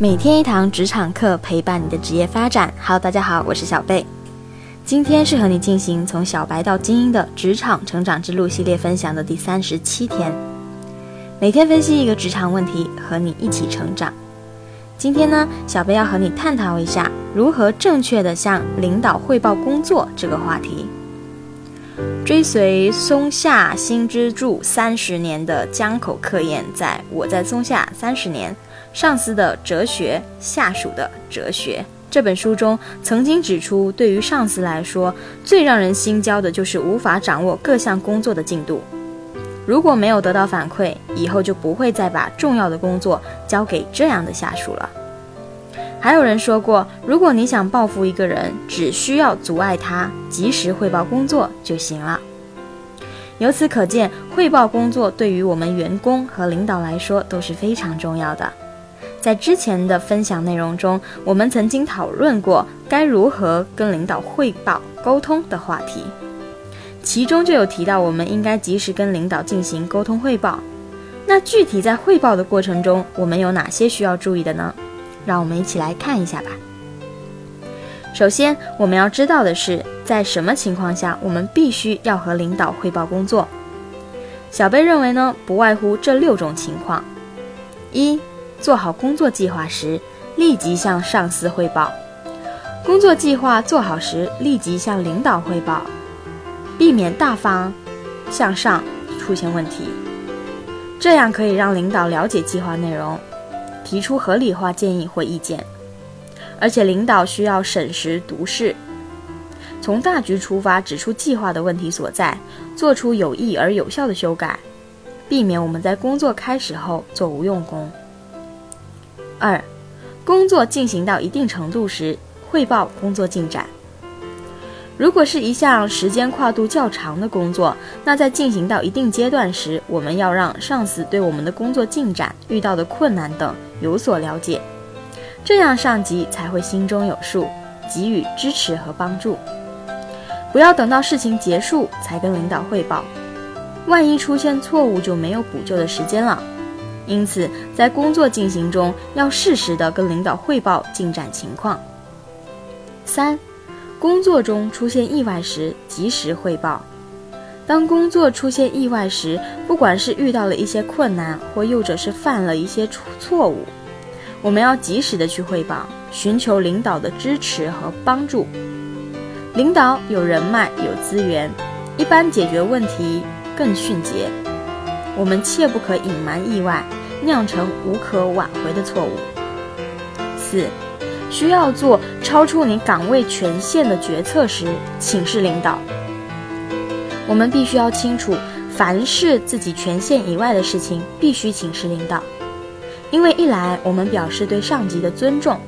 每天一堂职场课，陪伴你的职业发展。Hello，大家好，我是小贝。今天是和你进行从小白到精英的职场成长之路系列分享的第三十七天。每天分析一个职场问题，和你一起成长。今天呢，小贝要和你探讨一下如何正确的向领导汇报工作这个话题。追随松下新之助三十年的江口克彦，在我在松下三十年。上司的哲学，下属的哲学。这本书中曾经指出，对于上司来说，最让人心焦的就是无法掌握各项工作的进度。如果没有得到反馈，以后就不会再把重要的工作交给这样的下属了。还有人说过，如果你想报复一个人，只需要阻碍他及时汇报工作就行了。由此可见，汇报工作对于我们员工和领导来说都是非常重要的。在之前的分享内容中，我们曾经讨论过该如何跟领导汇报沟通的话题，其中就有提到我们应该及时跟领导进行沟通汇报。那具体在汇报的过程中，我们有哪些需要注意的呢？让我们一起来看一下吧。首先，我们要知道的是，在什么情况下我们必须要和领导汇报工作？小贝认为呢，不外乎这六种情况：一。做好工作计划时，立即向上司汇报；工作计划做好时，立即向领导汇报，避免大方向上出现问题。这样可以让领导了解计划内容，提出合理化建议或意见。而且领导需要审时度势，从大局出发，指出计划的问题所在，做出有益而有效的修改，避免我们在工作开始后做无用功。二，工作进行到一定程度时，汇报工作进展。如果是一项时间跨度较长的工作，那在进行到一定阶段时，我们要让上司对我们的工作进展、遇到的困难等有所了解，这样上级才会心中有数，给予支持和帮助。不要等到事情结束才跟领导汇报，万一出现错误，就没有补救的时间了。因此，在工作进行中要适时的跟领导汇报进展情况。三，工作中出现意外时及时汇报。当工作出现意外时，不管是遇到了一些困难，或又者是犯了一些错错误，我们要及时的去汇报，寻求领导的支持和帮助。领导有人脉有资源，一般解决问题更迅捷。我们切不可隐瞒意外。酿成无可挽回的错误。四，需要做超出你岗位权限的决策时，请示领导。我们必须要清楚，凡是自己权限以外的事情，必须请示领导。因为一来我们表示对上级的尊重，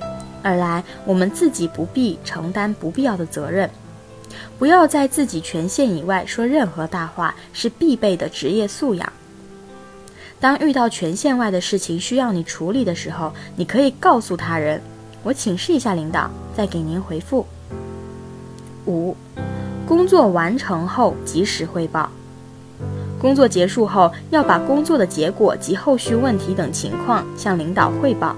二来我们自己不必承担不必要的责任。不要在自己权限以外说任何大话，是必备的职业素养。当遇到权限外的事情需要你处理的时候，你可以告诉他人：“我请示一下领导，再给您回复。”五，工作完成后及时汇报。工作结束后，要把工作的结果及后续问题等情况向领导汇报，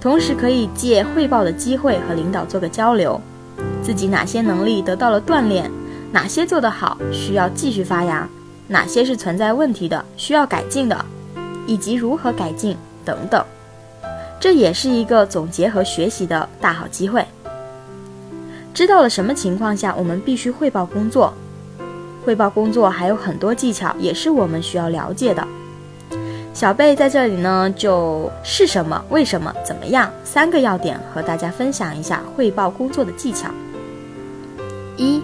同时可以借汇报的机会和领导做个交流，自己哪些能力得到了锻炼，哪些做得好，需要继续发扬。哪些是存在问题的，需要改进的，以及如何改进等等，这也是一个总结和学习的大好机会。知道了什么情况下我们必须汇报工作，汇报工作还有很多技巧，也是我们需要了解的。小贝在这里呢，就是什么、为什么、怎么样三个要点和大家分享一下汇报工作的技巧。一、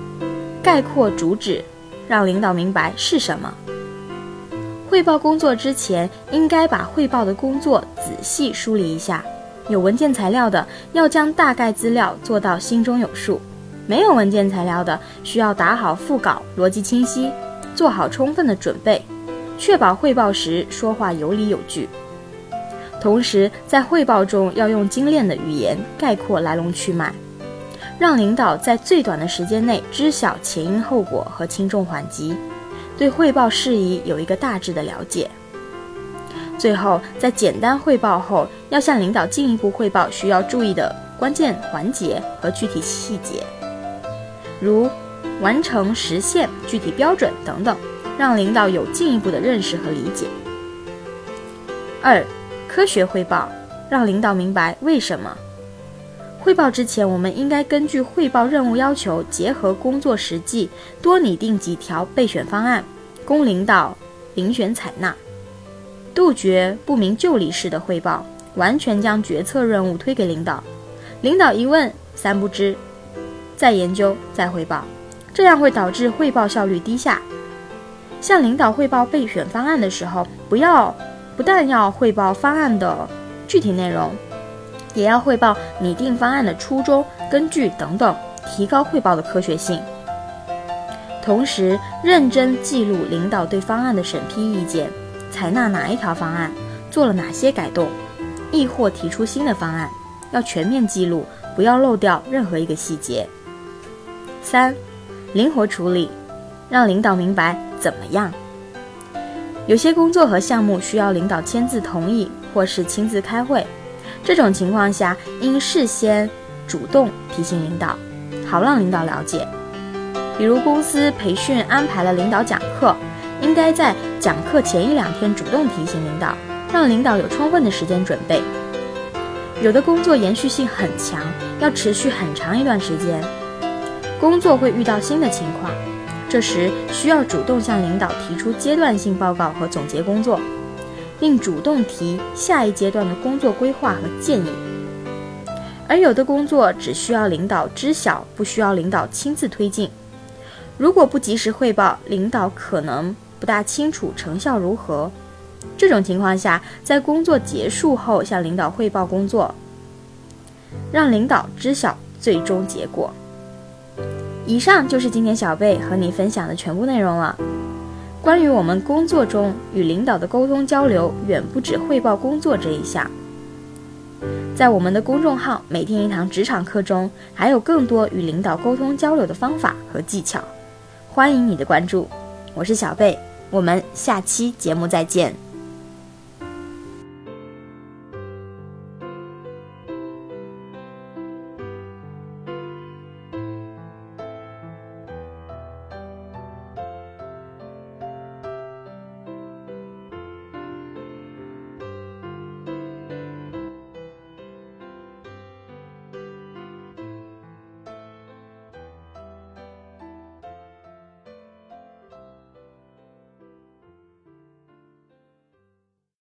概括主旨。让领导明白是什么。汇报工作之前，应该把汇报的工作仔细梳理一下。有文件材料的，要将大概资料做到心中有数；没有文件材料的，需要打好副稿，逻辑清晰，做好充分的准备，确保汇报时说话有理有据。同时，在汇报中要用精炼的语言概括来龙去脉。让领导在最短的时间内知晓前因后果和轻重缓急，对汇报事宜有一个大致的了解。最后，在简单汇报后，要向领导进一步汇报需要注意的关键环节和具体细节，如完成实现具体标准等等，让领导有进一步的认识和理解。二、科学汇报，让领导明白为什么。汇报之前，我们应该根据汇报任务要求，结合工作实际，多拟定几条备选方案，供领导遴选采纳。杜绝不明就里式的汇报，完全将决策任务推给领导，领导一问三不知，再研究再汇报，这样会导致汇报效率低下。向领导汇报备选方案的时候，不要不但要汇报方案的具体内容，也要汇报拟定方案的初衷、根据等等，提高汇报的科学性。同时，认真记录领导对方案的审批意见。采纳哪一条方案，做了哪些改动，亦或提出新的方案，要全面记录，不要漏掉任何一个细节。三，灵活处理，让领导明白怎么样。有些工作和项目需要领导签字同意，或是亲自开会，这种情况下应事先主动提醒领导，好让领导了解。比如公司培训安排了领导讲课。应该在讲课前一两天主动提醒领导，让领导有充分的时间准备。有的工作延续性很强，要持续很长一段时间，工作会遇到新的情况，这时需要主动向领导提出阶段性报告和总结工作，并主动提下一阶段的工作规划和建议。而有的工作只需要领导知晓，不需要领导亲自推进。如果不及时汇报，领导可能。不大清楚成效如何，这种情况下，在工作结束后向领导汇报工作，让领导知晓最终结果。以上就是今天小贝和你分享的全部内容了。关于我们工作中与领导的沟通交流，远不止汇报工作这一项。在我们的公众号“每天一堂职场课”中，还有更多与领导沟通交流的方法和技巧，欢迎你的关注。我是小贝，我们下期节目再见。